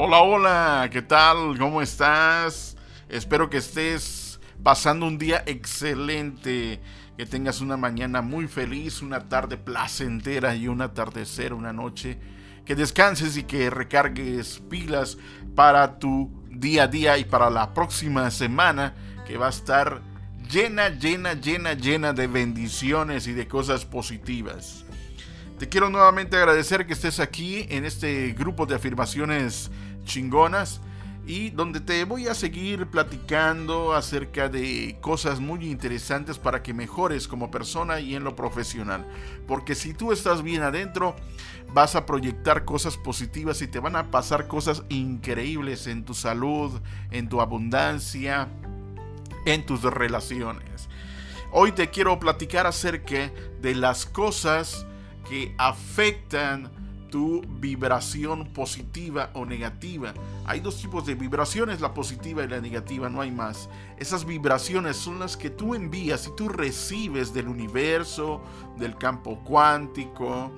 Hola, hola, ¿qué tal? ¿Cómo estás? Espero que estés pasando un día excelente, que tengas una mañana muy feliz, una tarde placentera y un atardecer, una noche, que descanses y que recargues pilas para tu día a día y para la próxima semana que va a estar llena, llena, llena, llena de bendiciones y de cosas positivas. Te quiero nuevamente agradecer que estés aquí en este grupo de afirmaciones chingonas y donde te voy a seguir platicando acerca de cosas muy interesantes para que mejores como persona y en lo profesional. Porque si tú estás bien adentro, vas a proyectar cosas positivas y te van a pasar cosas increíbles en tu salud, en tu abundancia, en tus relaciones. Hoy te quiero platicar acerca de las cosas que afectan tu vibración positiva o negativa. Hay dos tipos de vibraciones, la positiva y la negativa, no hay más. Esas vibraciones son las que tú envías y tú recibes del universo, del campo cuántico,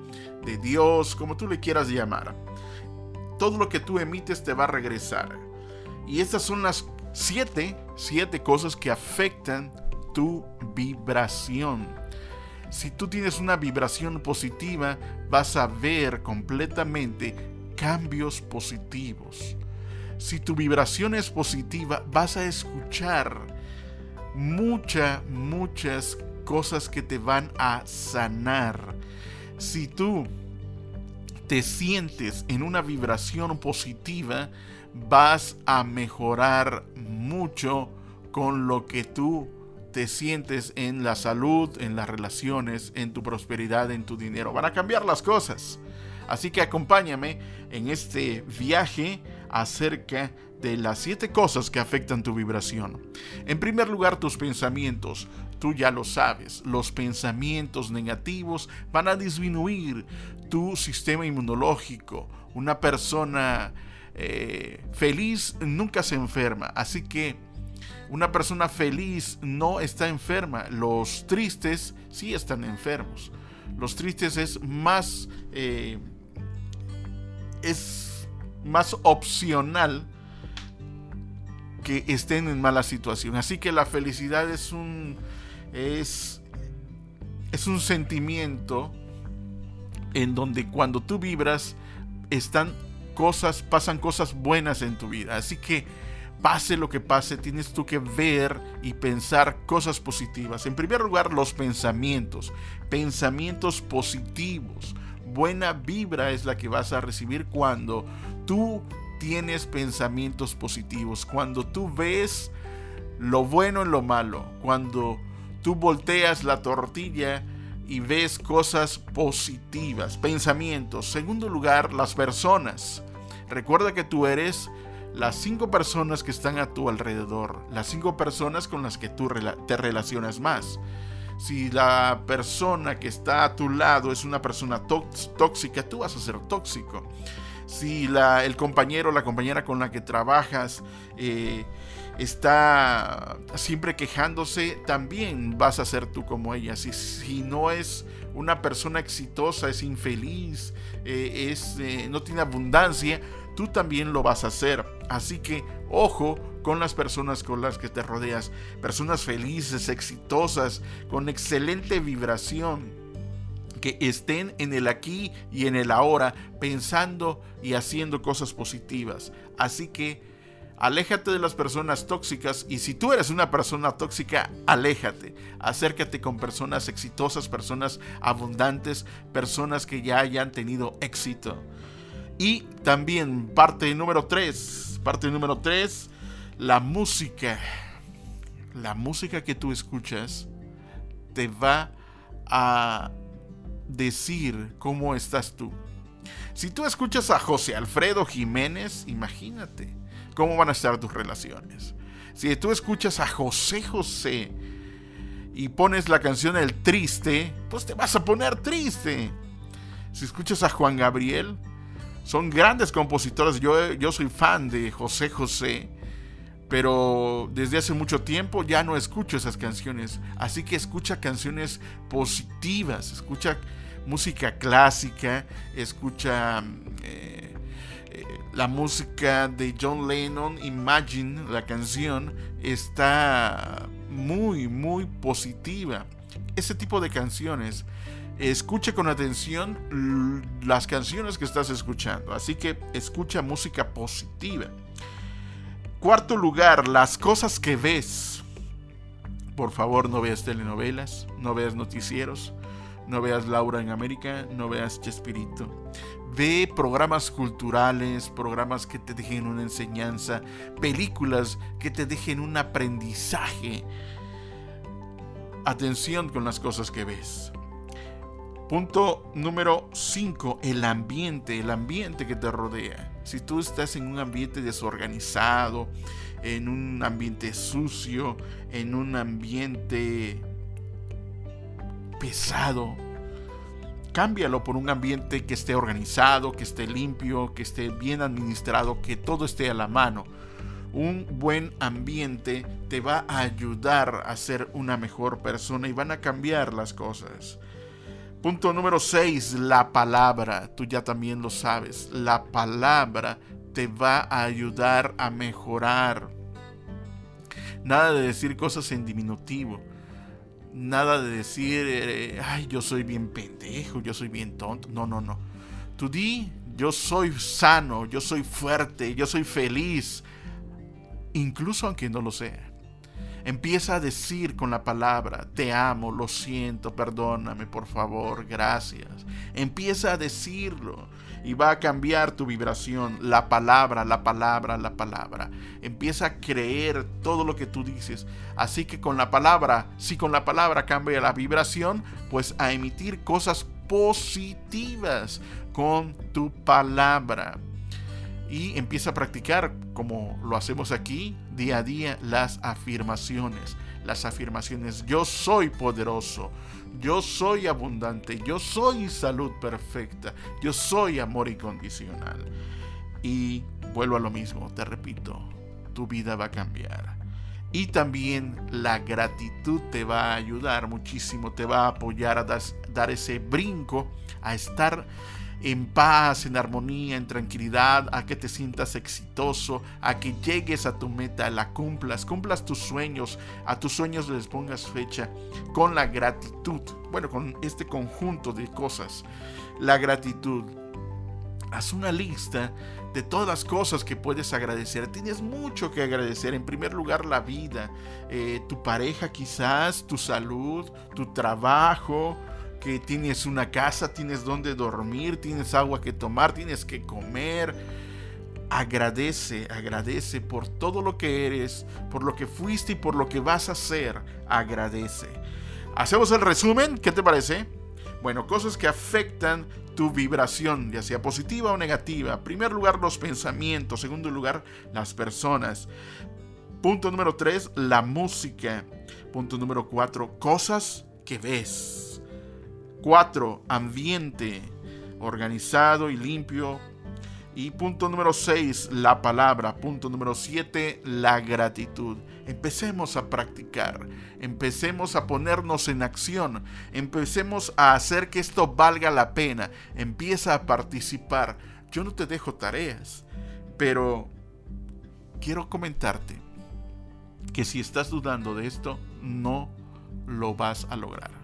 de Dios, como tú le quieras llamar. Todo lo que tú emites te va a regresar. Y estas son las siete, siete cosas que afectan tu vibración. Si tú tienes una vibración positiva, vas a ver completamente cambios positivos. Si tu vibración es positiva, vas a escuchar muchas, muchas cosas que te van a sanar. Si tú te sientes en una vibración positiva, vas a mejorar mucho con lo que tú te sientes en la salud, en las relaciones, en tu prosperidad, en tu dinero. Van a cambiar las cosas. Así que acompáñame en este viaje acerca de las siete cosas que afectan tu vibración. En primer lugar, tus pensamientos. Tú ya lo sabes, los pensamientos negativos van a disminuir tu sistema inmunológico. Una persona eh, feliz nunca se enferma, así que una persona feliz no está enferma. Los tristes sí están enfermos. Los tristes es más... Eh, es más opcional que estén en mala situación. Así que la felicidad es un... es... es un sentimiento en donde cuando tú vibras están cosas, pasan cosas buenas en tu vida. Así que pase lo que pase, tienes tú que ver y pensar cosas positivas. En primer lugar, los pensamientos, pensamientos positivos. Buena vibra es la que vas a recibir cuando tú tienes pensamientos positivos, cuando tú ves lo bueno en lo malo, cuando tú volteas la tortilla y ves cosas positivas, pensamientos. Segundo lugar, las personas. Recuerda que tú eres las cinco personas que están a tu alrededor, las cinco personas con las que tú te relacionas más. Si la persona que está a tu lado es una persona tóxica, tú vas a ser tóxico. Si la, el compañero o la compañera con la que trabajas eh, está siempre quejándose, también vas a ser tú como ella. Si, si no es una persona exitosa, es infeliz, eh, es, eh, no tiene abundancia, tú también lo vas a hacer. Así que ojo con las personas con las que te rodeas, personas felices, exitosas, con excelente vibración, que estén en el aquí y en el ahora, pensando y haciendo cosas positivas. Así que aléjate de las personas tóxicas y si tú eres una persona tóxica, aléjate. Acércate con personas exitosas, personas abundantes, personas que ya hayan tenido éxito. Y también parte número 3, parte número 3, la música. La música que tú escuchas te va a decir cómo estás tú. Si tú escuchas a José Alfredo Jiménez, imagínate cómo van a estar tus relaciones. Si tú escuchas a José José y pones la canción El Triste, pues te vas a poner triste. Si escuchas a Juan Gabriel, son grandes compositores. Yo, yo soy fan de José José. Pero desde hace mucho tiempo ya no escucho esas canciones. Así que escucha canciones positivas. Escucha música clásica. Escucha eh, eh, la música de John Lennon, Imagine, la canción, está muy, muy positiva. Ese tipo de canciones, escucha con atención las canciones que estás escuchando. Así que escucha música positiva. Cuarto lugar, las cosas que ves. Por favor, no veas telenovelas, no veas noticieros, no veas Laura en América, no veas Chespirito. Ve programas culturales, programas que te dejen una enseñanza, películas que te dejen un aprendizaje. Atención con las cosas que ves. Punto número 5, el ambiente, el ambiente que te rodea. Si tú estás en un ambiente desorganizado, en un ambiente sucio, en un ambiente pesado, cámbialo por un ambiente que esté organizado, que esté limpio, que esté bien administrado, que todo esté a la mano. Un buen ambiente te va a ayudar a ser una mejor persona y van a cambiar las cosas. Punto número 6, la palabra. Tú ya también lo sabes. La palabra te va a ayudar a mejorar. Nada de decir cosas en diminutivo nada de decir, eh, ay, yo soy bien pendejo, yo soy bien tonto. No, no, no. Tú di, yo soy sano, yo soy fuerte, yo soy feliz, incluso aunque no lo sea. Empieza a decir con la palabra, te amo, lo siento, perdóname, por favor, gracias. Empieza a decirlo y va a cambiar tu vibración. La palabra, la palabra, la palabra. Empieza a creer todo lo que tú dices. Así que con la palabra, si con la palabra cambia la vibración, pues a emitir cosas positivas con tu palabra y empieza a practicar, como lo hacemos aquí, día a día, las afirmaciones. Las afirmaciones, yo soy poderoso, yo soy abundante, yo soy salud perfecta, yo soy amor incondicional. Y vuelvo a lo mismo, te repito, tu vida va a cambiar. Y también la gratitud te va a ayudar muchísimo, te va a apoyar a dar, ese brinco, a estar en paz, en armonía, en tranquilidad, a que te sientas exitoso, a que llegues a tu meta, la cumplas, cumplas tus sueños, a tus sueños les pongas fecha con la gratitud. Bueno, con este conjunto de cosas, la gratitud. Haz una lista de todas las cosas que puedes agradecer. Tienes mucho que agradecer. En primer lugar, la vida, eh, tu pareja quizás, tu salud, tu trabajo, que tienes una casa, tienes donde dormir, tienes agua que tomar, tienes que comer. Agradece, agradece por todo lo que eres, por lo que fuiste y por lo que vas a hacer. Agradece. Hacemos el resumen, ¿qué te parece? Bueno, cosas que afectan tu vibración, ya sea positiva o negativa. En primer lugar, los pensamientos. Segundo lugar, las personas. Punto número 3, la música. Punto número 4, cosas que ves. 4. Ambiente organizado y limpio. Y punto número 6, la palabra. Punto número 7, la gratitud. Empecemos a practicar, empecemos a ponernos en acción, empecemos a hacer que esto valga la pena. Empieza a participar. Yo no te dejo tareas, pero quiero comentarte que si estás dudando de esto, no lo vas a lograr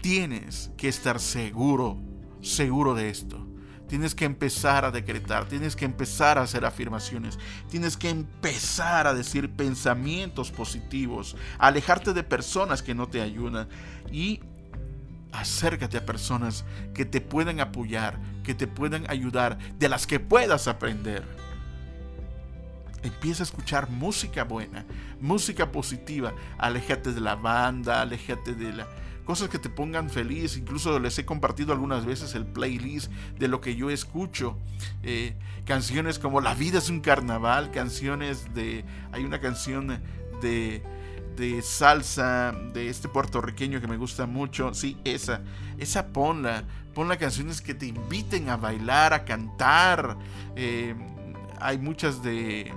tienes que estar seguro, seguro de esto. Tienes que empezar a decretar, tienes que empezar a hacer afirmaciones, tienes que empezar a decir pensamientos positivos, alejarte de personas que no te ayudan y acércate a personas que te puedan apoyar, que te puedan ayudar, de las que puedas aprender. Empieza a escuchar música buena, música positiva, aléjate de la banda, aléjate de la, cosas que te pongan feliz. Incluso les he compartido algunas veces el playlist de lo que yo escucho. Eh, canciones como La vida es un carnaval, canciones de... Hay una canción de, de salsa de este puertorriqueño que me gusta mucho. Sí, esa. Esa ponla. Ponla canciones que te inviten a bailar, a cantar. Eh, hay muchas de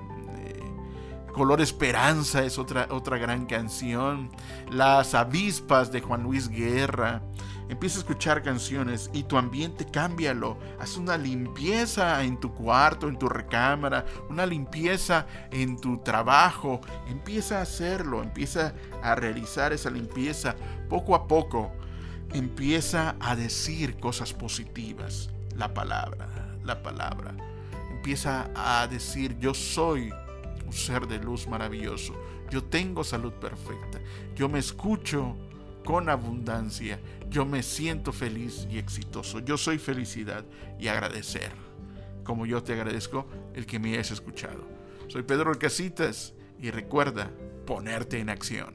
Color Esperanza es otra, otra gran canción. Las avispas de Juan Luis Guerra. Empieza a escuchar canciones y tu ambiente cámbialo. Haz una limpieza en tu cuarto, en tu recámara, una limpieza en tu trabajo. Empieza a hacerlo, empieza a realizar esa limpieza poco a poco. Empieza a decir cosas positivas. La palabra, la palabra. Empieza a decir yo soy un ser de luz maravilloso. Yo tengo salud perfecta. Yo me escucho con abundancia. Yo me siento feliz y exitoso. Yo soy felicidad y agradecer. Como yo te agradezco el que me hayas escuchado. Soy Pedro Casitas y recuerda ponerte en acción.